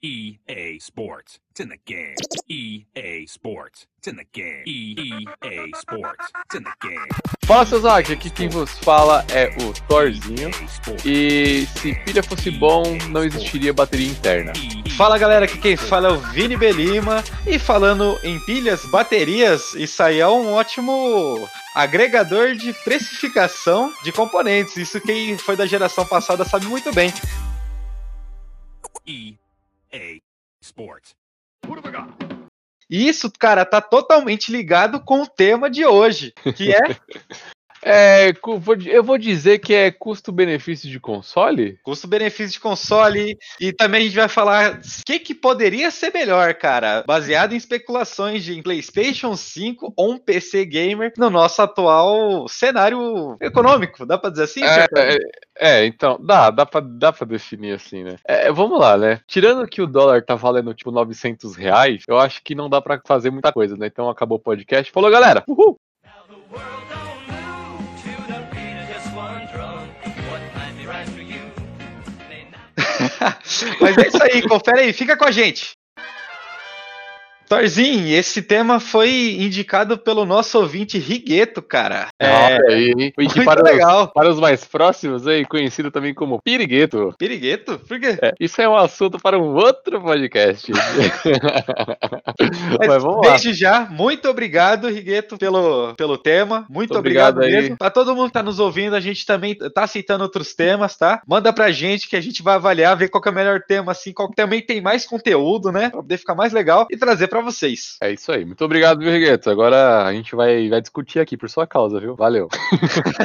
EA Sports. It's in the game. EA Sports. It's in the game. EA Sports. It's in the game. Fala, seus hackers. Aqui quem vos fala é o Thorzinho. E se pilha fosse bom, não existiria bateria interna. Fala galera, aqui quem fala é o Vini Belima. E falando em pilhas, baterias, isso aí é um ótimo agregador de precificação de componentes. Isso quem foi da geração passada sabe muito bem. EA Sports. Isso, cara, tá totalmente ligado com o tema de hoje, que é É, eu vou dizer que é custo-benefício de console? custo-benefício de console. E também a gente vai falar o que, que poderia ser melhor, cara, baseado em especulações de PlayStation 5 ou um PC gamer no nosso atual cenário econômico. Dá pra dizer assim? É, é, é, então, dá, dá pra, dá pra definir assim, né? É, vamos lá, né? Tirando que o dólar tá valendo tipo 900 reais, eu acho que não dá pra fazer muita coisa, né? Então acabou o podcast. Falou, galera! Uhul! Mas é isso aí, confere aí, fica com a gente. Thorzinho, esse tema foi indicado pelo nosso ouvinte Rigueto, cara. É, Olha aí, hein? Muito para, legal. Os, para os mais próximos aí, conhecido também como Pirigueto. Pirigueto? Por quê? É, isso é um assunto para um outro podcast. Mas, vamos lá. desde já, muito obrigado, Rigueto, pelo, pelo tema. Muito obrigado, obrigado mesmo. Pra todo mundo que tá nos ouvindo, a gente também tá aceitando outros temas, tá? Manda pra gente que a gente vai avaliar, ver qual que é o melhor tema, assim, qual que também tem mais conteúdo, né? Pra poder ficar mais legal e trazer pra vocês. É isso aí. Muito obrigado, viu, Rigueto? Agora a gente vai, vai discutir aqui por sua causa, viu? Valeu.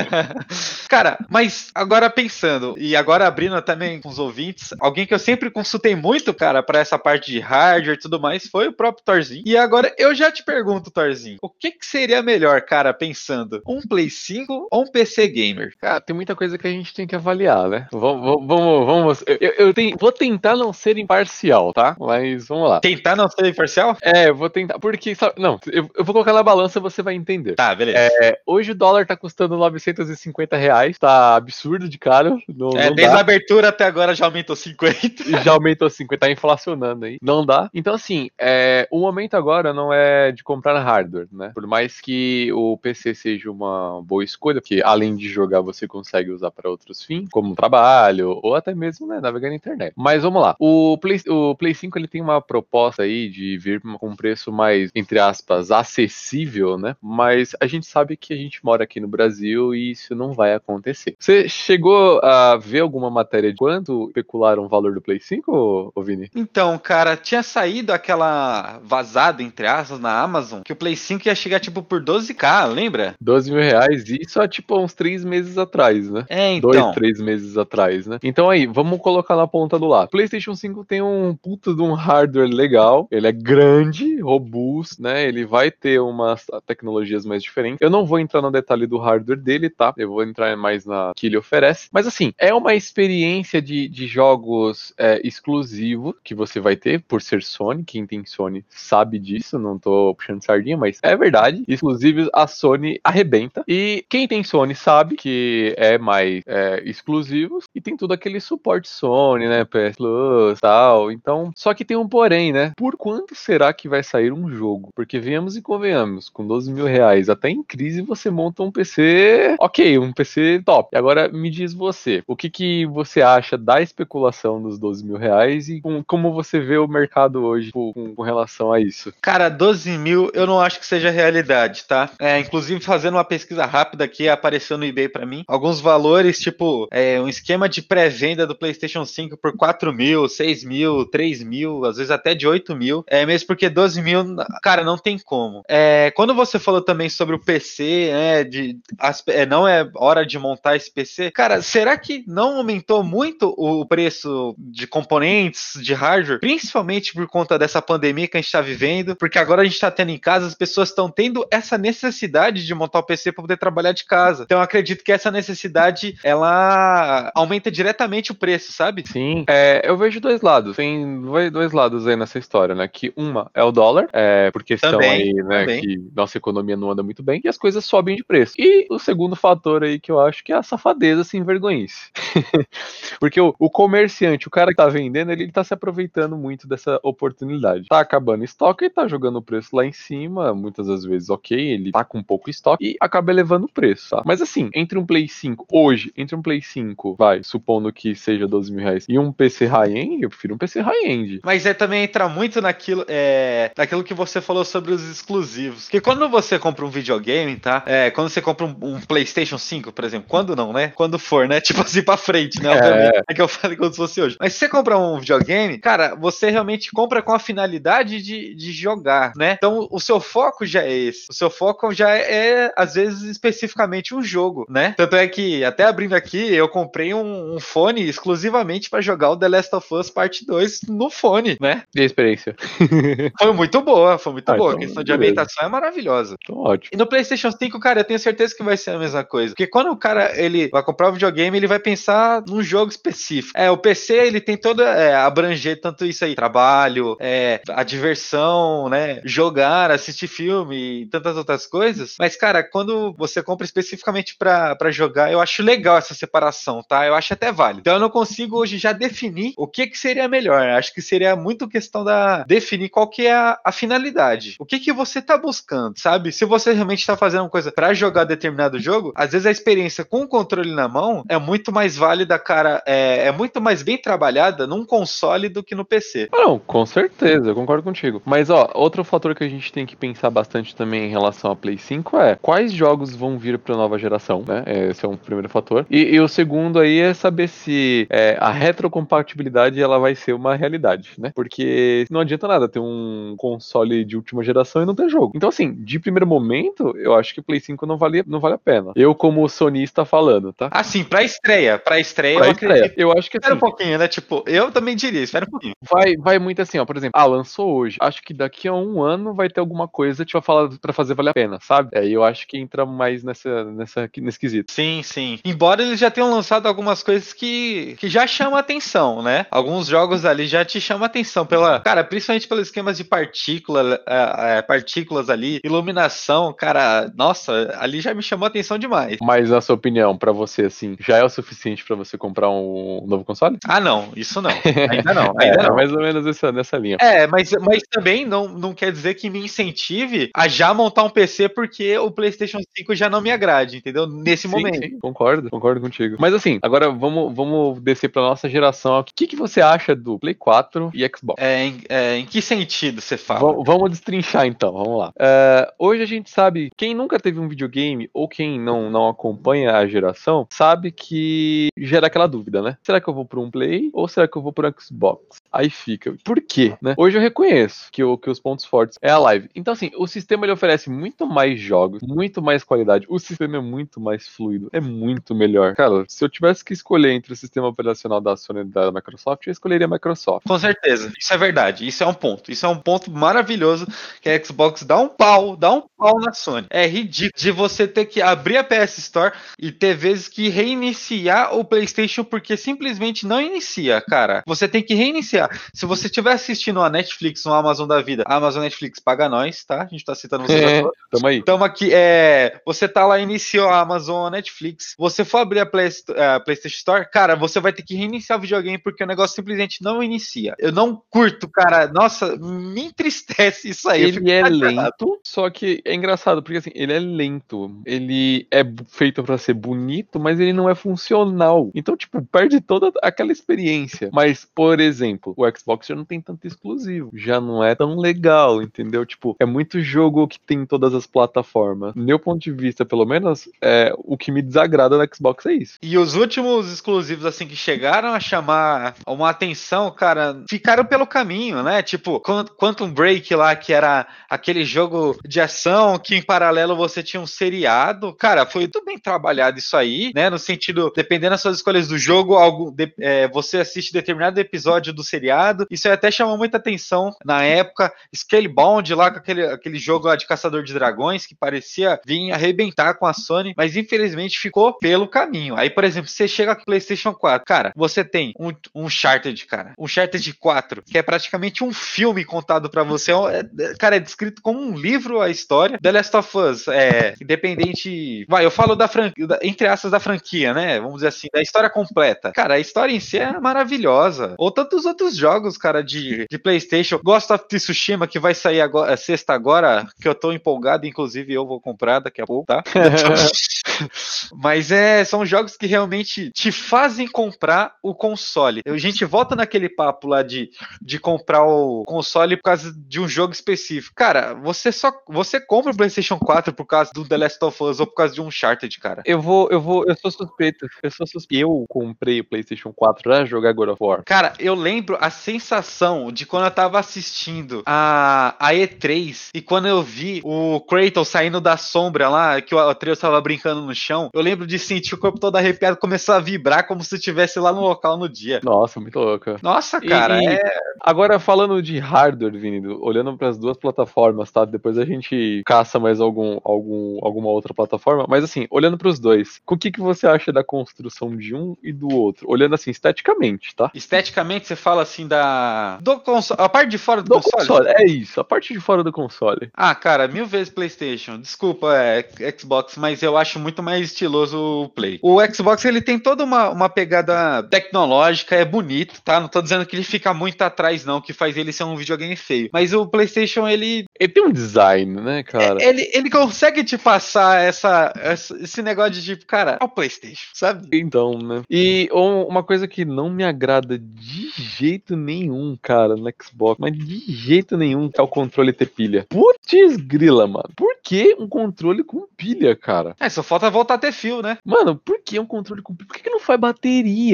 Cara, mas agora pensando, e agora abrindo também com os ouvintes, alguém que eu sempre consultei muito, cara, pra essa parte de hardware e tudo mais, foi o próprio Thorzinho. E agora eu já te pergunto, Thorzinho, o que, que seria melhor, cara, pensando, um Play 5 ou um PC Gamer? Cara, tem muita coisa que a gente tem que avaliar, né? Vamos, vamos, vamos. Eu, eu- tenho- vou tentar não ser imparcial, tá? Mas vamos lá. Tentar não ser imparcial? É, eu vou tentar. Porque, sabe, não, eu, eu vou colocar na balança você vai entender. Tá, beleza. É, hoje o dólar tá custando 950 reais, tá absurdo de caro. Não, É, não desde dá. a abertura até agora já aumentou 50. E já aumentou 50, tá inflacionando aí. Não dá. Então, assim, é, o momento agora não é de comprar hardware, né? Por mais que o PC seja uma boa escolha, porque além de jogar, você consegue usar para outros fins, como trabalho, ou até mesmo, né, navegar na internet. Mas vamos lá. O Play, o Play 5 ele tem uma proposta aí de vir com um preço mais, entre aspas, acessível, né? Mas a gente sabe que a gente mora aqui no Brasil e isso não vai acontecer. Você chegou a ver alguma matéria de quanto especularam o valor do Play 5, ô, Vini? Então, cara, tinha saído aquela vazada, entre aspas, na Amazon, que o Play 5 ia chegar, tipo, por 12k, lembra? 12 mil reais, e isso há tipo uns três meses atrás, né? É, então. Dois, três meses atrás, né? Então aí, vamos colocar na ponta do lado. PlayStation 5 tem um puta de um hardware legal, ele é grande, robusto, né? Ele vai ter umas tecnologias mais diferentes. Eu não vou entrar no detalhe do hardware dele, tá? Eu vou entrar mais na que ele oferece. Mas assim, é uma experiência de, de jogos é, exclusivo que você vai ter por ser Sony. Quem tem Sony sabe disso, não tô puxando sardinha, mas é verdade. Exclusivos a Sony arrebenta. E quem tem Sony sabe que é mais é, exclusivos e tem tudo aquele suporte Sony, né? PS Plus tal. Então, só que tem um porém, né? Por quanto será que vai sair um jogo? Porque venhamos e convenhamos, com 12 mil reais, até em crise você monta um PC, ok, um PC top. E agora me diz você, o que, que você acha da especulação dos 12 mil reais e com- como você vê o mercado hoje com, com- relação a isso? Cara, 12 mil eu não acho que seja realidade, tá? É, inclusive, fazendo uma pesquisa rápida aqui, apareceu no eBay pra mim alguns valores, tipo, é, um esquema de pré-venda do PlayStation 5 por 4 mil, 6 mil, 3 mil, às vezes até de 8 mil. É mesmo porque 12 mil, cara, não tem como. É, quando você falou também sobre o PC, né, de, as- é, não é hora de montar esse PC, cara, será que não aumentou muito o preço de componentes, de hardware, principalmente por conta dessa pandemia que a gente está vivendo? Porque agora a gente está tendo em casa, as pessoas estão tendo essa necessidade de montar o PC para poder trabalhar de casa. Então acredito que essa necessidade ela aumenta diretamente o preço, sabe? Sim, é, eu vejo dois lados. Tem dois- dois lados aí nessa história, né? Que uma, é o dólar, é, por questão Também, aí, né, também. que nossa economia não anda muito bem, e as coisas sobem de preço. E o segundo fator aí que eu acho que é a safadeza sem vergonhice. Porque o, o comerciante, o cara que tá vendendo, ele, ele tá se aproveitando muito dessa oportunidade. Tá acabando estoque, ele tá jogando o preço lá em cima, muitas das vezes, ok, ele tá com pouco estoque e acaba elevando o preço, tá? Mas assim, entre um Play 5, hoje, entre um Play 5, vai, supondo que seja 12 mil reais, e um PC high-end, eu prefiro um PC high-end. Mas é também entra muito naquilo, é, naquilo que você falou sobre os exclusivos. Porque quando você compra um videogame, tá? É, quando você compra um, um PlayStation 5, por exemplo, quando não, né? Quando for, né? Tipo assim, pra frente, né? É. Obviamente. É que eu falei como se fosse hoje. Mas se você comprar um videogame, cara, você realmente compra com a finalidade de, de jogar, né? Então o seu foco já é esse. O seu foco já é, às vezes, especificamente um jogo, né? Tanto é que, até abrindo aqui, eu comprei um, um fone exclusivamente pra jogar o The Last of Us Parte 2 no fone, né? E a experiência? Foi muito boa, foi muito Ah, boa. então, a questão de beleza. ambientação é maravilhosa. Então, ótimo. E no PlayStation 5, cara, eu tenho certeza que vai ser a mesma coisa. Porque quando o cara ele vai comprar um videogame, ele vai pensar num jogo específico. É, o PC ele tem toda é, abranger tanto isso aí, trabalho, é, a diversão, né, jogar, assistir filme e tantas outras coisas. Mas cara, quando você compra especificamente pra jogar, eu acho legal essa separação, tá? Eu acho até válido. Então eu não consigo hoje já definir o que que seria melhor. Acho que seria muito questão da definir qual que é a, a finalidade. O que que você tá buscando, sabe? Se você realmente tá fazendo coisa pra jogar determinado jogo, às vezes a experiência com o controle na mão é muito mais válida, cara, é, é muito mais bem trabalhada num console do que no PC. Não, com certeza, eu concordo contigo. Mas, ó, outro fator que a gente tem que pensar bastante também em relação a Play 5 é quais jogos vão vir pra nova geração, né? Esse é um primeiro fator. E, e o segundo aí é saber se é, a retrocompatibilidade ela vai ser uma realidade, né? Porque não adianta nada ter um console de última geração e não ter jogo. Então, assim, de primeiro momento, eu acho que o Play 5 não vale, não vale a pena. Eu, como sonista falando, tá? Assim, pra estreia, pra estreia Pra eu estreia. acredito. Eu acho que Espera assim, um pouquinho, né? Tipo, eu também diria, espera um pouquinho. Vai, vai muito assim, ó. Por exemplo, ah, lançou hoje. Acho que daqui a um ano vai ter alguma coisa tipo, falar pra fazer valer a pena, sabe? É, eu acho que entra mais nessa, nessa, nesse quesito. Sim, sim. Embora eles já tenham lançado algumas coisas que, que já chamam atenção, né? Alguns jogos ali já te chamam atenção pela. Cara, principalmente pelos esquemas de partícula, é, é, partículas ali, iluminação, cara, nossa, ali já me chamou atenção demais. Mas na sua opinião, pra você, assim, já é o suficiente pra você comprar um novo console? Ah, não, isso não. Ainda não, É, ainda não. mais ou menos essa, nessa linha. É, mas, mas também não, não quer dizer que me incentive a já montar um PC porque o PlayStation 5 já não me agrade, entendeu? Nesse Sim, momento. sim, concordo, concordo contigo. Mas assim, agora vamos, vamos descer pra nossa geração. O que, que você acha do Play 4 e Xbox? É, em, é, em que sentido você fala? Va- Vamos destrinchar então, vamos lá. É, hoje a gente sabe, quem nunca teve um videogame ou quem não, não acompanha a geração, sabe que gera aquela dúvida, né? Será que eu vou por um Play ou será que eu vou um Xbox? Aí fica. Por quê? Né? Hoje eu reconheço que, o, que os pontos fortes é a live. Então, assim, o sistema ele oferece muito mais jogos, muito mais qualidade. O sistema é muito mais fluido, é muito melhor. Cara, se eu tivesse que escolher entre o sistema operacional da Sony e da Microsoft, eu escolheria a Microsoft. Com certeza, isso é verdade. Isso é um ponto. Isso é um ponto maravilhoso que a Xbox dá um pau, dá um pau na Sony. É ridículo de você ter que abrir a PS Store e ter vezes que reiniciar o PlayStation porque simplesmente não inicia, cara. Você tem que reiniciar. Se você estiver assistindo a Netflix no Amazon da vida, a Amazon Netflix paga nós, tá? A gente tá citando vocês É, agora. tamo aí. Tamo aqui, é. Você tá lá, iniciou a Amazon, a Netflix. Você for abrir a, Play, a PlayStation Store, cara, você vai ter que reiniciar o videogame porque o negócio simplesmente não inicia. Eu não curto, cara. Nossa, me entristece isso aí. Ele é lento, só que é engraçado, porque assim, ele é lento. Ele é feito pra ser bonito, mas ele não é funcional. Então, tipo, perde toda aquela experiência. Mas, por exemplo, o Xbox já não tem tanto exclusivo. Já não é tão legal, entendeu? Tipo, é muito jogo que tem em todas as plataformas. Meu ponto de vista, pelo menos, é o que me desagrada no Xbox é isso. E os últimos exclusivos, assim, que chegaram a chamar uma atenção, cara, ficaram pelo caminho, né? Tipo, Quan- Quantum Break lá, que era aquele jogo de ação que em paralelo você tinha um seriado. Cara, foi muito bem trabalhado isso aí, né? No sentido, dependendo das suas escolhas do jogo, algo, de- é, você assiste determinado episódio do seriado. Isso até chamou muita atenção na época. Scalebound lá, com aquele, aquele jogo lá de caçador de dragões, que parecia vir arrebentar com a Sony, mas infelizmente ficou pelo caminho. Aí, por exemplo, você chega com PlayStation 4, cara, você tem um, um Uncharted, cara, um Uncharted 4, que é praticamente um filme contado pra você. É, é, cara, é descrito como um livro a história. The Last of Us, é independente. Vai, eu falo da franquia, entre aspas, da franquia, né? Vamos dizer assim, da história completa. Cara, a história em si é maravilhosa. Ou tantos outros jogos, cara, de, de PlayStation. Ghost of Tsushima, que vai sair agora, sexta agora, que eu tô empolgado, inclusive eu vou comprar daqui a pouco, tá? Mas é, são jogos que realmente te fazem comprar o console. A gente volta naquele papo lá de, de comprar o console por causa de um jogo específico. Cara, você só você compra o PlayStation 4 por causa do The Last of Us ou por causa de um Uncharted, cara. Eu vou, eu vou, eu sou suspeito. Eu sou suspeito. Eu comprei o PlayStation 4 pra jogar God of War. Cara, eu lembro a sensação de quando eu tava assistindo a, a E3 e quando eu vi o Kratos saindo da sombra lá, que o Atreus tava brincando no chão, eu lembro de sentir o corpo todo arrepiado começar a vibrar como se lá no local no dia. Nossa, muito louca. Nossa, cara, E- é. Agora, falando de hardware, Vini, olhando para as duas plataformas, tá? Depois a gente caça mais algum, algum, alguma outra plataforma. Mas assim, olhando para os dois, o que, que você acha da construção de um e do outro? Olhando assim, esteticamente, tá? Esteticamente, você fala assim da. Do console. A parte de fora do, Do console. console, é isso, a parte de fora do console. Ah, cara, mil vezes PlayStation. Desculpa, é Xbox, mas eu acho muito mais estiloso o Play. O Xbox ele tem toda uma, uma pegada tecnológica, é bonito, tá? Não tô dizendo que ele fica muito atrás, não, que faz ele ser um videogame feio. Mas o PlayStation ele Ele tem um design, né, cara? ele, ele consegue te passar essa, essa- esse negócio de tipo, cara, é o PlayStation, sabe? Então, né? E um- uma coisa que não me agrada de jeito nenhum, cara, no Xbox, mas de jeito nenhum, é o controle ter pilha. Putz grila, mano. Por que um controle com pilha, cara? É, só falta voltar a ter fio, né? Mano, por que um controle com pilha? Por que, que não faz bateria?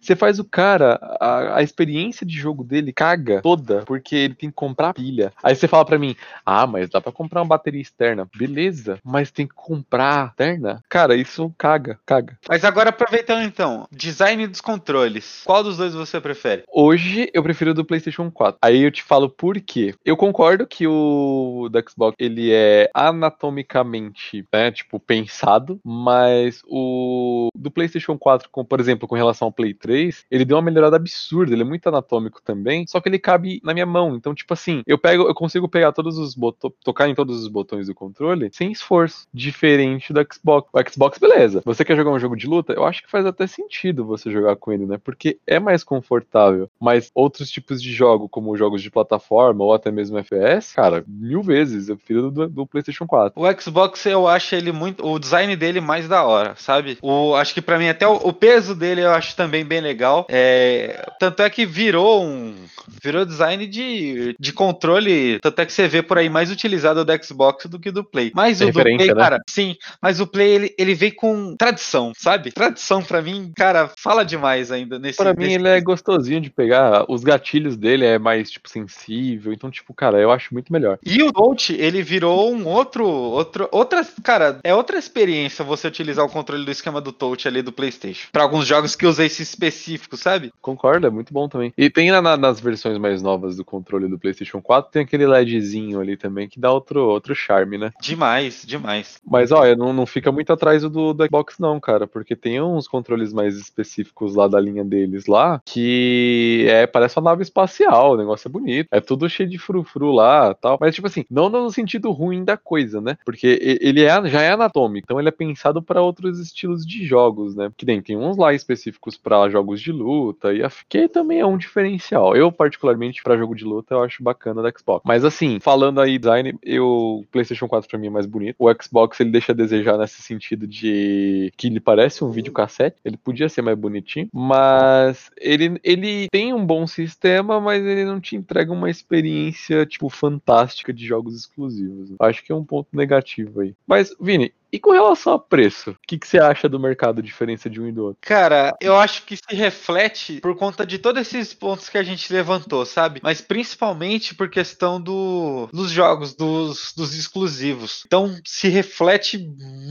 Você faz o cara, a, a experiência de jogo dele caga toda, porque ele tem que comprar pilha. Aí você fala pra mim, ah, mas dá pra comprar uma bateria externa. Beleza, mas tem que comprar externa? Cara, isso caga, caga. Mas agora aproveitando então, design dos controles. Qual dos dois você prefere? Hoje eu prefiro o do PlayStation 4. Aí eu te falo por quê. Eu concordo que o do Xbox ele é anatomicamente, né, tipo, pensado, mas o do PlayStation 4, com, por exemplo, com relação ao Play 3, ele deu uma melhorada absurda, ele é muito anatômico também, só que ele cabe na minha mão. Então, tipo assim, eu pego, eu consigo pegar todos os botões, tocar em todos os botões do controle sem esforço, diferente do Xbox. O Xbox, beleza. Você quer jogar um jogo de luta? Eu acho que faz até sentido você jogar com ele, né? Porque é mais confortável. Mas outros tipos de jogo, como jogos de plataforma ou até mesmo FPS, cara, mil vezes eu prefiro do, do PlayStation 4. O Xbox eu acho ele muito. O design dele mais da hora, sabe? O, acho que pra mim até o, o peso dele eu acho também bem legal. É, tanto é que virou um. Virou design de, de controle. Tanto é que você vê por aí mais utilizado do Xbox do que do Play. Mas É o do Play, né? cara, sim. Mas o Play ele, ele veio com tradição, sabe? Tradição pra mim, cara, fala demais ainda nesse Pra mim, nesse ele é gostosinho de pegar. Os gatilhos dele é mais, tipo, sensível. Então, tipo, cara, eu acho muito melhor. E o Touch, ele virou um outro, outro, outra, cara, é outra experiência você utilizar o controle do esquema do Touch ali do PlayStation. Pra alguns jogos que esse específico, sabe? Concordo, é muito bom também. E tem na- na- nas versões mais novas do controle do PlayStation 4, tem aquele LEDzinho ali também que dá outro, outro charme, né? Demais, demais. Mas olha, não, não fica muito atrás do, do Xbox, não, cara, porque tem uns controles mais específicos lá da linha deles lá que é, parece uma nave espacial, o negócio é bonito. É tudo cheio de frufru lá tal. Mas, tipo assim, não no sentido ruim da coisa, né? Porque ele é, já é anatômico, então ele é pensado para outros estilos de jogos, né? Que nem tem uns lá específicos para jogos de luta, e que também é um diferencial. Eu, particularmente, para jogo de luta, eu acho bacana da Xbox. Mas assim, falando aí design, eu, PlayStation 4 pra mim é mais bonito. O Xbox ele deixa a desejar nesse sentido de que ele parece um videocassete. Ele podia ser mais bonitinho, mas ele, ele tem um bom sistema, mas ele não te entrega uma experiência, tipo, fantástica de jogos exclusivos. Acho que é um ponto negativo aí. Mas, Vini, e com relação a preço? O que, que você acha do mercado, diferença de um e do outro? Cara, eu acho que se reflete por conta de todos esses pontos que a gente levantou, sabe? Mas principalmente por questão do, dos jogos, dos, dos exclusivos. Então se reflete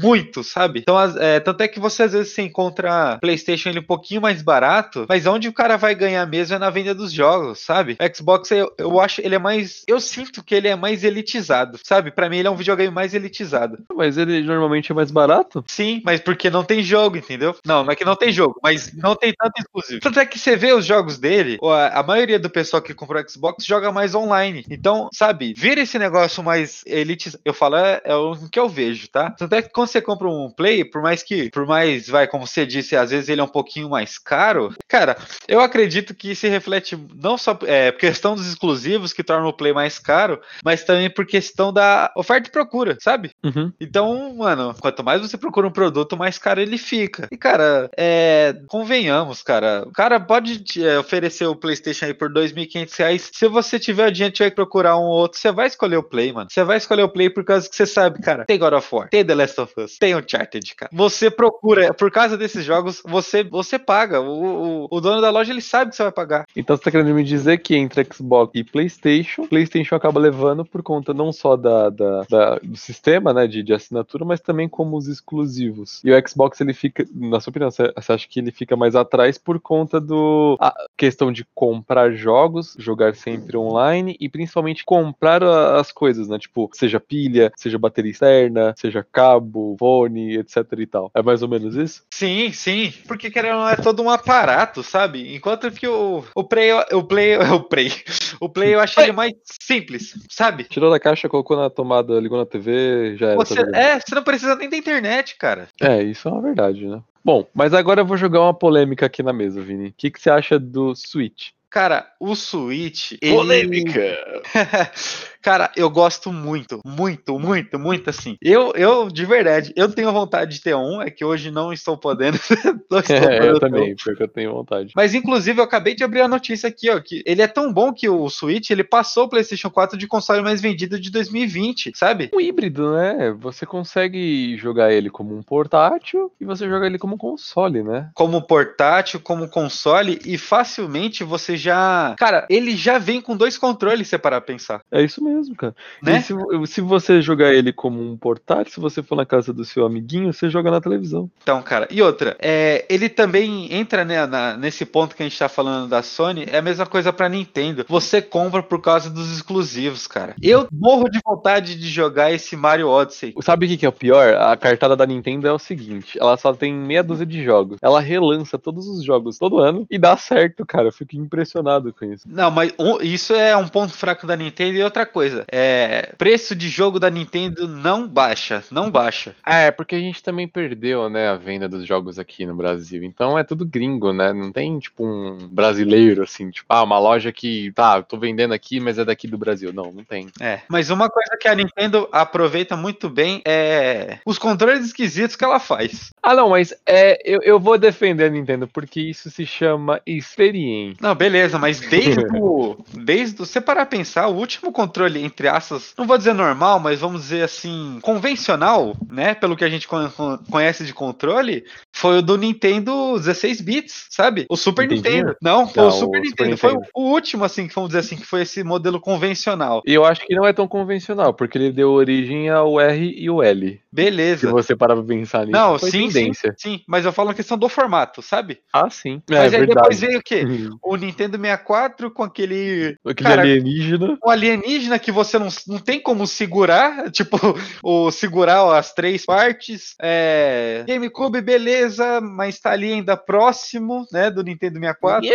muito, sabe? Então, é, tanto é que você às vezes você encontra PlayStation ele um pouquinho mais barato, mas onde o cara vai ganhar mesmo é na venda dos jogos, sabe? O Xbox eu, eu acho ele é mais, eu sinto que ele é mais elitizado, sabe? Pra mim ele é um videogame mais elitizado. Mas ele normalmente normalmente é mais barato? Sim, mas porque não tem jogo, entendeu? Não, não é que não tem jogo, mas não tem tanto exclusivo. Tanto é que você vê os jogos dele, a, a maioria do pessoal que comprou o Xbox joga mais online. Então, sabe, vira esse negócio mais elite. Eu falo, é, é o que eu vejo, tá? Tanto é que quando você compra um Play, por mais que, por mais, vai, como você disse, às vezes ele é um pouquinho mais caro, cara, eu acredito que se reflete não só é, questão dos exclusivos que tornam o Play mais caro, mas também por questão da oferta e procura, sabe? Uhum. Então, mano, quanto mais você procura um produto, mais caro ele fica. E, cara, é. Convenhamos, cara. O cara pode é, oferecer o PlayStation aí por R$ 2.500. Se você tiver adiante vai procurar um outro, você vai escolher o Play, mano. Você vai escolher o Play por causa que você sabe, cara. Tem God of War, tem The Last of Us, tem Uncharted, cara. Você procura, por causa desses jogos, você, você paga. O, o, o dono da loja, ele sabe que você vai pagar. Então você tá querendo me dizer que entre Xbox e PlayStation, PlayStation acaba levando por conta não só da, da, da- do sistema, né, de, de assinatura, mas também como os exclusivos. E o Xbox ele fica, na sua opinião, você você acha que ele fica mais atrás por conta do a questão de comprar jogos, jogar sempre online e principalmente comprar a- as coisas, né, tipo seja pilha, seja bateria externa, seja cabo, fone, etc e tal. É mais ou menos isso? Sim, sim. Porque querendo ou não é todo um aparato, sabe? Enquanto que o, o Play, o Play, o Play, o Play eu achei ele mais simples, sabe? Tirou da caixa, colocou na tomada, ligou na TV, já era. Você, tá ligado? é, você não precisa nem da internet, cara. É, isso é uma verdade, né? Bom, mas agora eu vou jogar uma polêmica aqui na mesa, Vini. O que, que você acha do Switch? Cara, o Switch. ele- Cara, eu gosto muito, muito, muito, muito assim. Eu, eu, de verdade, eu tenho vontade de ter um, é que hoje não estou podendo. não estou É, eu também, porque eu tenho vontade. Mas inclusive eu acabei de abrir a notícia aqui, ó, que ele é tão bom que o Switch, ele passou o PlayStation 4 de console mais vendido de 2020, sabe? Um híbrido, né? Você consegue jogar ele como um portátil e você joga ele como um console, né? Como portátil, como console e facilmente você já, cara, ele já vem com dois controles, se parar pra pensar, É isso mesmo, cara. né? Se, se você jogar ele como um portátil, se você for na casa do seu amiguinho, você joga na televisão. Então, cara, e outra, é, ele também entra né, na- nesse ponto que a gente tá falando da Sony, é a mesma coisa pra Nintendo. Você compra por causa dos exclusivos, cara. Eu morro de vontade de jogar esse Mario Odyssey. Sabe o que, que é o pior? A cartada da Nintendo é o seguinte: ela só tem meia dúzia de jogos. Ela relança todos os jogos todo ano e dá certo, cara. Eu fico impressionado com isso. Não, mas um- isso é um ponto fraco da Nintendo e outra coisa. É, preço de jogo da Nintendo não baixa, não baixa. É, porque a gente também perdeu, né, a venda dos jogos aqui no Brasil. Então é tudo gringo, né? Não tem, tipo, um brasileiro, assim, tipo, ah, uma loja que, tá, eu tô vendendo aqui, mas é daqui do Brasil. Não, não tem. É, mas uma coisa que a Nintendo aproveita muito bem é os controles esquisitos que ela faz. Ah, não, mas é, eu, eu vou defender a Nintendo, porque isso se chama experiência. Não, beleza, mas desde o. Desde o. Você parar a pensar, o último controle, entre aspas, não vou dizer normal, mas vamos dizer assim, convencional, né? Pelo que a gente con- con- conhece de controle, foi o do Nintendo 16 bits, sabe? O Super Nintendinho? Nintendo. Não, foi Não, o Super o Nintendo. Super Foi Nintendo. o, o último, assim, que vamos dizer assim, que foi esse modelo convencional. E eu acho que não é tão convencional, porque ele deu origem ao R e o L. Se Beleza. você parar pra pensar nisso, Não, foi sim, sim, sim, mas eu falo na questão do formato, sabe? Ah, sim. Mas é aí verdade. depois veio o quê? O Nintendo 64 com aquele Aquele Cara, alienígena. um alienígena que você não, não tem como segurar, tipo, o segurar as três partes. É, GameCube, beleza, mas tá ali ainda próximo, né, do Nintendo 64.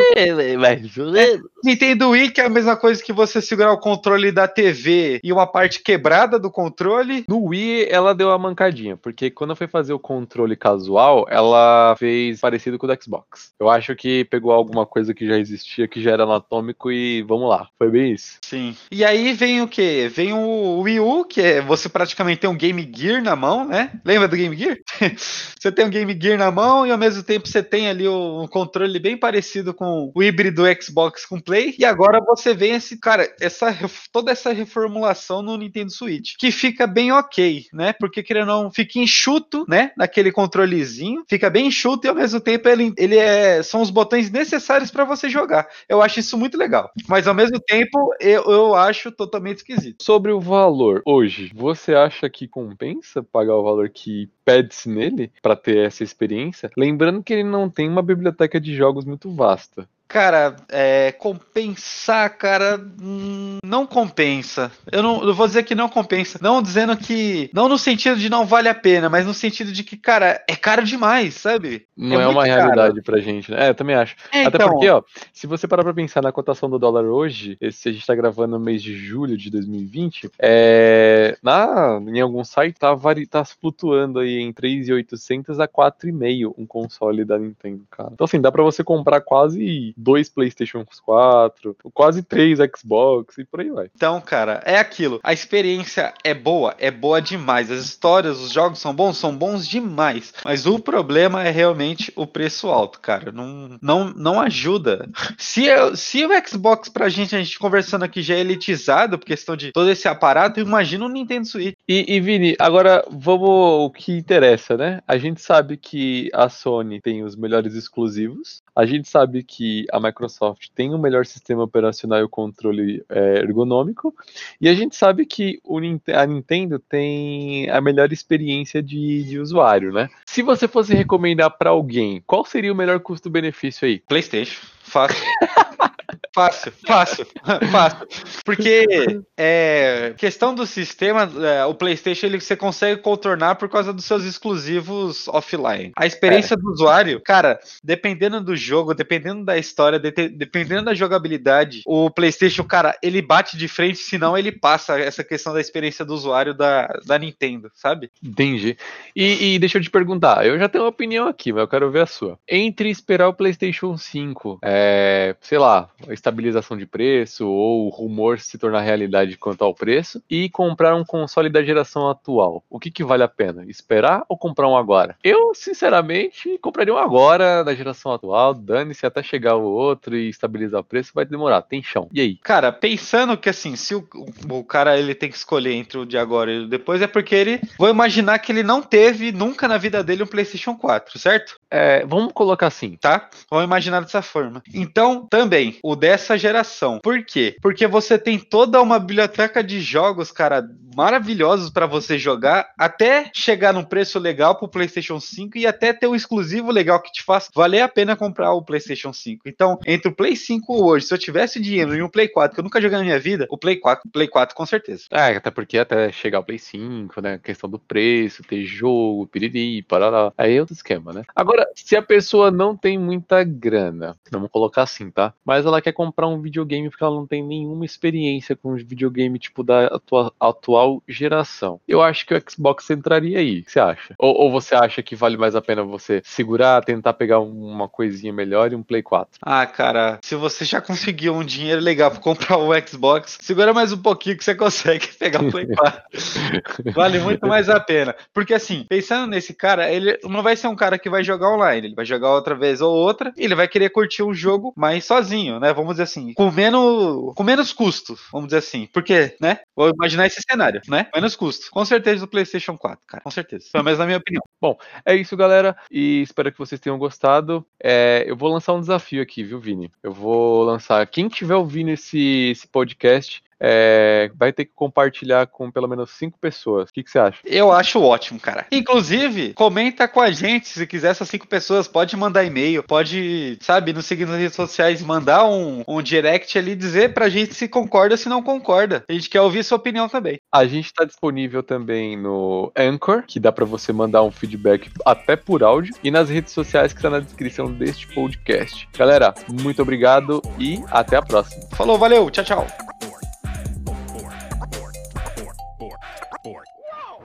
Nintendo Wii, que é a mesma coisa que você segurar o controle da TV e uma parte quebrada do controle. No Wii, ela deu uma mancadinha, porque quando foi fazer o controle casual, ela fez parecido com o do Xbox. Eu acho que pegou alguma coisa que já existia, que já era anatômico e vamos lá. Foi bem isso. Sim. E aí vem o que? Vem o Wii U, que é você praticamente tem um Game Gear na mão, né? Lembra do Game Gear? você tem um Game Gear na mão e ao mesmo tempo você tem ali um controle bem parecido com o híbrido Xbox com Play. E agora você vem esse, cara, essa toda essa reformulação no Nintendo Switch, que fica bem ok, né? Porque querendo ou não, fica enxuto, né? Naquele controlezinho, fica bem enxuto e ao mesmo tempo ele, ele é são os botões necessários para você jogar. Eu acho isso muito legal. Mas ao mesmo tempo, eu, eu acho totalmente esquisito. Sobre o valor, hoje, você acha que compensa pagar o valor que pede-se nele pra ter essa experiência? Lembrando que ele não tem uma biblioteca de jogos muito vasta. Cara, é, compensar, cara, hum, não compensa. Eu não eu vou dizer que não compensa. Não dizendo que. Não no sentido de não vale a pena, mas no sentido de que, cara, é caro demais, sabe? Não é, é uma muito realidade caro. pra gente, né? É, eu também acho. É, Até então, porque, ó, se você parar pra pensar na cotação do dólar hoje, esse a gente tá gravando no mês de julho de 2020, é, na, em algum site tá, vari, tá flutuando aí em 3.800 a 4,5 um console da Nintendo, cara. Então, assim, dá pra você comprar quase dois PlayStation 4, quase três Xbox e por aí vai. Então, cara, é aquilo. A experiência é boa, é boa demais. As histórias, os jogos são bons, são bons demais. Mas o problema é realmente o preço alto, cara. Não, não, não ajuda. Se, eu- se o Xbox pra gente, a gente conversando aqui já é elitizado por questão de todo esse aparato, imagina o Nintendo Switch. E, e, Vini, agora vamos o que interessa, né? A gente sabe que a Sony tem os melhores exclusivos, a gente sabe que a Microsoft tem o melhor sistema operacional e o controle é, ergonômico, e a gente sabe que o a Nintendo tem a melhor experiência de, de usuário, né? Se você fosse recomendar pra alguém, qual seria o melhor custo-benefício aí? PlayStation. Fácil. fácil, fácil, fácil. Porque é, questão do sistema, é, o PlayStation ele, você consegue contornar por causa dos seus exclusivos offline. A experiência do usuário, cara, dependendo do jogo, dependendo da história, de- dependendo da jogabilidade, o PlayStation, cara, ele bate de frente, senão ele passa essa questão da experiência do usuário da, da Nintendo, sabe? Entendi. E, e deixa eu te perguntar, eu já tenho uma opinião aqui, mas eu quero ver a sua. Entre esperar o PlayStation 5, é, sei lá, a estabilização de preço ou o rumor se tornar realidade quanto ao preço, e comprar um console da geração atual, o que, que vale a pena? Esperar ou comprar um agora? Eu, sinceramente, compraria um agora da geração atual, dane-se até chegar o outro e estabilizar o preço, vai demorar, tem chão. E aí? Cara, pensando que assim, se o, o cara ele tem que escolher entre o de agora e o depois, é porque ele. Vou imaginar que ele não teve nunca na vida dele um PlayStation 4, certo? É, vamos colocar assim, Tá? Vamos imaginar dessa forma. Então, também, o dessa geração. Por quê? Porque você tem toda uma biblioteca de jogos, cara, maravilhosos pra você jogar, até chegar num preço legal pro PlayStation 5 e até ter um exclusivo legal que te faça valer a pena comprar o PlayStation 5. Então, entre o Play 5 hoje, se eu tivesse dinheiro em um Play 4 que eu nunca joguei na minha vida, o Play 4, Play 4 com certeza. É, até porque até chegar o Play 5, né? Questão do preço, ter jogo, piriri, parará. Aí é outro esquema, né? Agora, se a pessoa não tem muita grana, vamos colocar assim, tá? Mas ela quer comprar um videogame porque ela não tem nenhuma experiência com videogame, tipo, da atua- atual geração. Eu acho que o Xbox entraria aí. O que você acha? Ou, ou você acha que vale mais a pena você segurar, tentar pegar uma coisinha melhor e um Play 4? Ah, cara, se você já conseguiu um dinheiro legal pra comprar o Xbox, segura mais um pouquinho que você consegue pegar o Play 4. vale muito mais a pena. Porque assim, pensando nesse cara, ele não vai ser um cara que vai jogar online, ele vai jogar outra vez ou outra, e ele vai querer curtir um jogo mais sozinho, né? Vamos dizer assim, com menos, com menos custo, vamos dizer assim. Porque, né? Vou imaginar esse cenário, né? Menos custo. Com certeza do PlayStation 4, cara. Com certeza. Pelo menos na minha opinião. É isso, galera. E espero que vocês tenham gostado. É, eu vou lançar um desafio aqui, viu, Vini? Eu vou lançar. Quem tiver ouvindo esse, esse podcast. É, vai ter que compartilhar com pelo menos cinco pessoas. O que, que você acha? Eu acho ótimo, cara. Inclusive, comenta com a gente se quiser essas cinco pessoas. Pode mandar e-mail, pode, sabe, nos seguir nas redes sociais, mandar um, um direct ali, dizer pra gente se concorda ou se não concorda. A gente quer ouvir sua opinião também. A gente está disponível também no Anchor, que dá para você mandar um feedback até por áudio, e nas redes sociais que está na descrição deste podcast. Galera, muito obrigado e até a próxima. Falou, valeu, tchau, tchau.